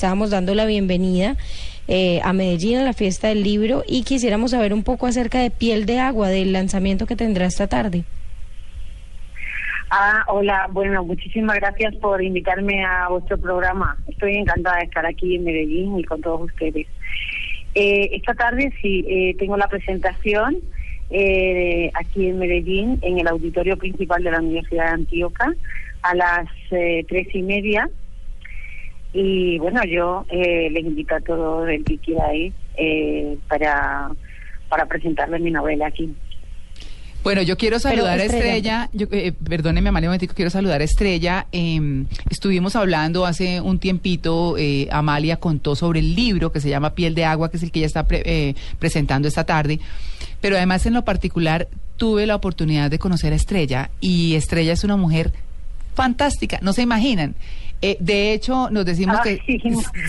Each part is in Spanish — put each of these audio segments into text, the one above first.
Estábamos dando la bienvenida eh, a Medellín a la fiesta del libro y quisiéramos saber un poco acerca de Piel de Agua, del lanzamiento que tendrá esta tarde. Ah, hola, bueno, muchísimas gracias por invitarme a vuestro programa. Estoy encantada de estar aquí en Medellín y con todos ustedes. Eh, esta tarde sí, eh, tengo la presentación aquí en Medellín, en el auditorio principal de la Universidad de Antioquia, a las tres y media y bueno, yo eh, les invito a todos el que quiera ir eh, para, para presentarles mi novela aquí. Bueno, yo quiero saludar a Estrella, yo, eh, perdóneme Amalia un momentico, quiero saludar a Estrella. Em, estuvimos hablando hace un tiempito, eh, Amalia contó sobre el libro que se llama Piel de Agua, que es el que ella está eh, presentando esta tarde. Pero además en lo particular tuve la oportunidad de conocer a Estrella y Estrella es una mujer fantástica, no se imaginan. Eh, de hecho, nos decimos ah, que...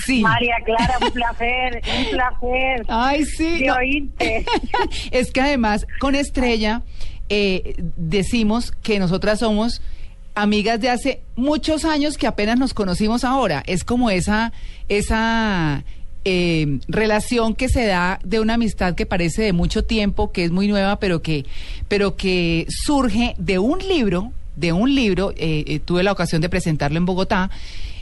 Sí. María Clara, un placer, un placer. Ay, sí. es que además, con Estrella, eh, decimos que nosotras somos amigas de hace muchos años que apenas nos conocimos ahora. Es como esa, esa eh, relación que se da de una amistad que parece de mucho tiempo, que es muy nueva, pero que, pero que surge de un libro de un libro, eh, eh, tuve la ocasión de presentarlo en Bogotá,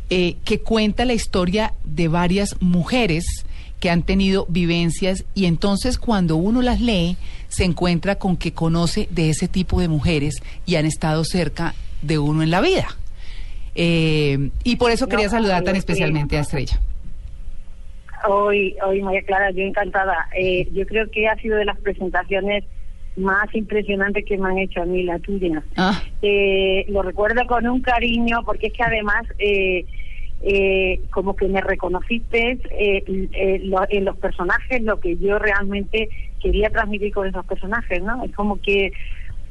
eh, que cuenta la historia de varias mujeres que han tenido vivencias y entonces cuando uno las lee se encuentra con que conoce de ese tipo de mujeres y han estado cerca de uno en la vida. y por eso quería saludar tan especialmente a Estrella. Hoy, hoy María Clara, yo encantada. yo creo que ha sido de las presentaciones más impresionante que me han hecho a mí, la tuya. Ah. Eh, lo recuerdo con un cariño, porque es que además, eh, eh, como que me reconociste en los personajes lo que yo realmente quería transmitir con esos personajes, ¿no? Es como que,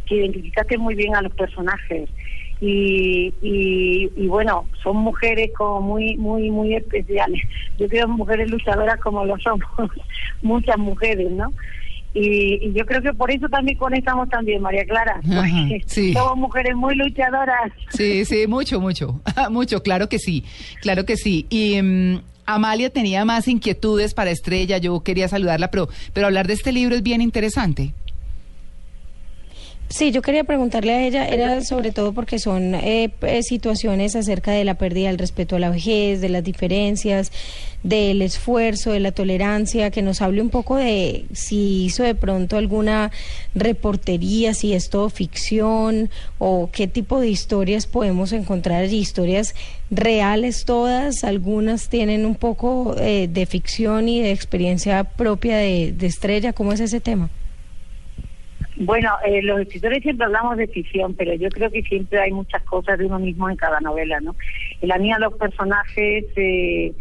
que identificaste muy bien a los personajes. Y, y, y, bueno, son mujeres como muy, muy, muy especiales. Yo creo mujeres luchadoras como lo somos, muchas mujeres, ¿no? Y, yo creo que por eso también conectamos también, María Clara. Sí. Somos mujeres muy luchadoras. Sí, sí, mucho, mucho, mucho, claro que sí, claro que sí. Y mm, Amalia tenía más inquietudes para Estrella, yo quería saludarla, pero, pero hablar de este libro es bien interesante. Sí, yo quería preguntarle a ella, era sobre todo porque son eh, eh, situaciones acerca de la pérdida del respeto a la vejez, de las diferencias, del esfuerzo, de la tolerancia, que nos hable un poco de si hizo de pronto alguna reportería, si es todo ficción o qué tipo de historias podemos encontrar historias reales todas, algunas tienen un poco eh, de ficción y de experiencia propia de, de Estrella, ¿cómo es ese tema? Bueno, eh, los escritores siempre hablamos de ficción, pero yo creo que siempre hay muchas cosas de uno mismo en cada novela, ¿no? En la mía los personajes eh,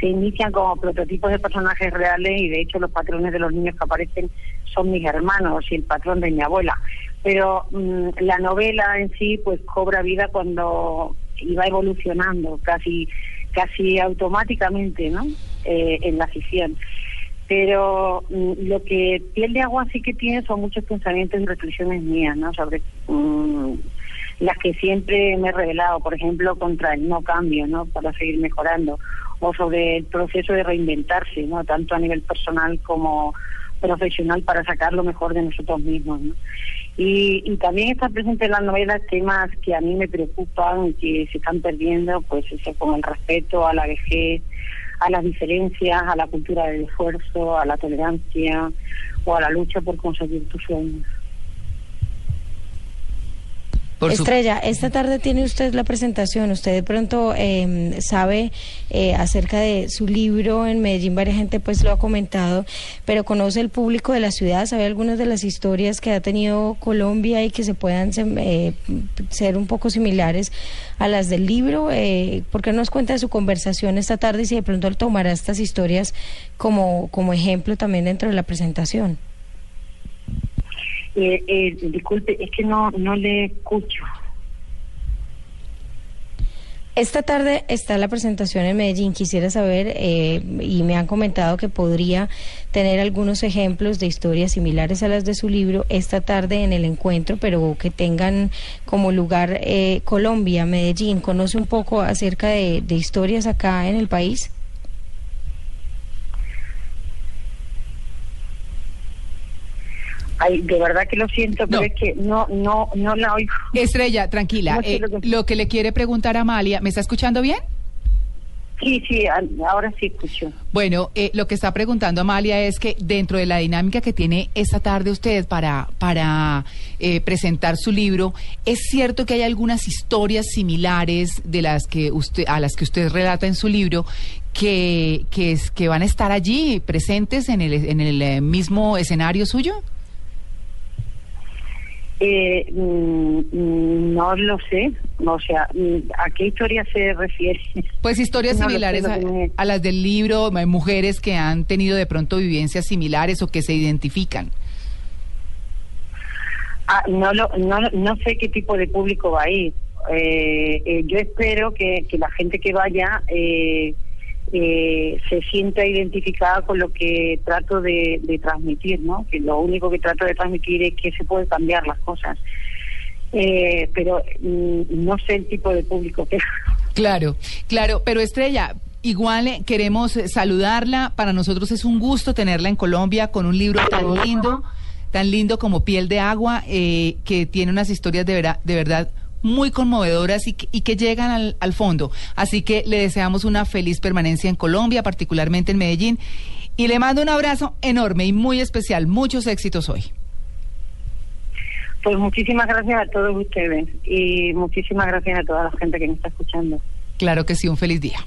se inician como prototipos de personajes reales y de hecho los patrones de los niños que aparecen son mis hermanos y el patrón de mi abuela. Pero mm, la novela en sí pues cobra vida cuando iba evolucionando casi casi automáticamente, ¿no? Eh, en la ficción pero mm, lo que Piel de Agua sí que tiene son muchos pensamientos y reflexiones mías, ¿no? Sobre mm, las que siempre me he revelado, por ejemplo, contra el no cambio, ¿no? Para seguir mejorando, o sobre el proceso de reinventarse, ¿no? Tanto a nivel personal como profesional para sacar lo mejor de nosotros mismos, ¿no? Y, y también está presente en la novela temas que a mí me preocupan y que se están perdiendo, pues eso, con el respeto a la vejez, a las diferencias, a la cultura del esfuerzo, a la tolerancia o a la lucha por conseguir tus sueños. Estrella, esta tarde tiene usted la presentación. Usted de pronto em, sabe eh, acerca de su libro en Medellín. Varias gente pues lo ha comentado, pero conoce el público de la ciudad, sabe algunas de las historias que ha tenido Colombia y que se puedan eh, ser un poco similares a las del libro. Eh, ¿Por qué nos cuenta de su conversación esta tarde y si de pronto tomará estas historias como, como ejemplo también dentro de la presentación? Eh, eh, disculpe, es que no, no le escucho. Esta tarde está la presentación en Medellín. Quisiera saber, eh, y me han comentado que podría tener algunos ejemplos de historias similares a las de su libro esta tarde en el encuentro, pero que tengan como lugar eh, Colombia, Medellín. ¿Conoce un poco acerca de, de historias acá en el país? Ay, de verdad que lo siento, pero es que no, no, no la oigo. Estrella, tranquila. Eh, lo que le quiere preguntar a Amalia, ¿me está escuchando bien? Sí, sí, ahora sí escucho. Bueno, eh, lo que está preguntando Amalia es que dentro de la dinámica que tiene esta tarde usted para, para eh, presentar su libro, ¿es cierto que hay algunas historias similares de las que usted, a las que usted relata en su libro que, que, es, que van a estar allí presentes en el, en el eh, mismo escenario suyo? Eh, mm, mm, no lo sé, o sea, mm, ¿a qué historia se refiere? Pues historias similares a, las del libro, mujeres que han tenido de pronto vivencias similares o que se identifican. Ah, no, lo, no, no sé qué tipo de público va a ir. Eh, eh, yo espero que, que, la gente que vaya eh, eh, se sienta identificada con lo que trato de, transmitir, ¿no? Que lo único que trato de transmitir es que se puede cambiar las cosas. Eh, pero mm, no sé el tipo de público que... Claro, claro, pero Estrella, Igual eh, queremos saludarla. Para nosotros es un gusto tenerla en Colombia con un libro tan lindo, tan lindo como Piel de Agua, eh, que tiene unas historias de, de verdad muy conmovedoras y que, llegan al, al, fondo. Así que le deseamos una feliz permanencia en Colombia, particularmente en Medellín. Y le mando un abrazo enorme y muy especial. Muchos éxitos hoy. Pues muchísimas gracias a todos ustedes y muchísimas gracias a toda la gente que nos está escuchando. Claro que sí, un feliz día.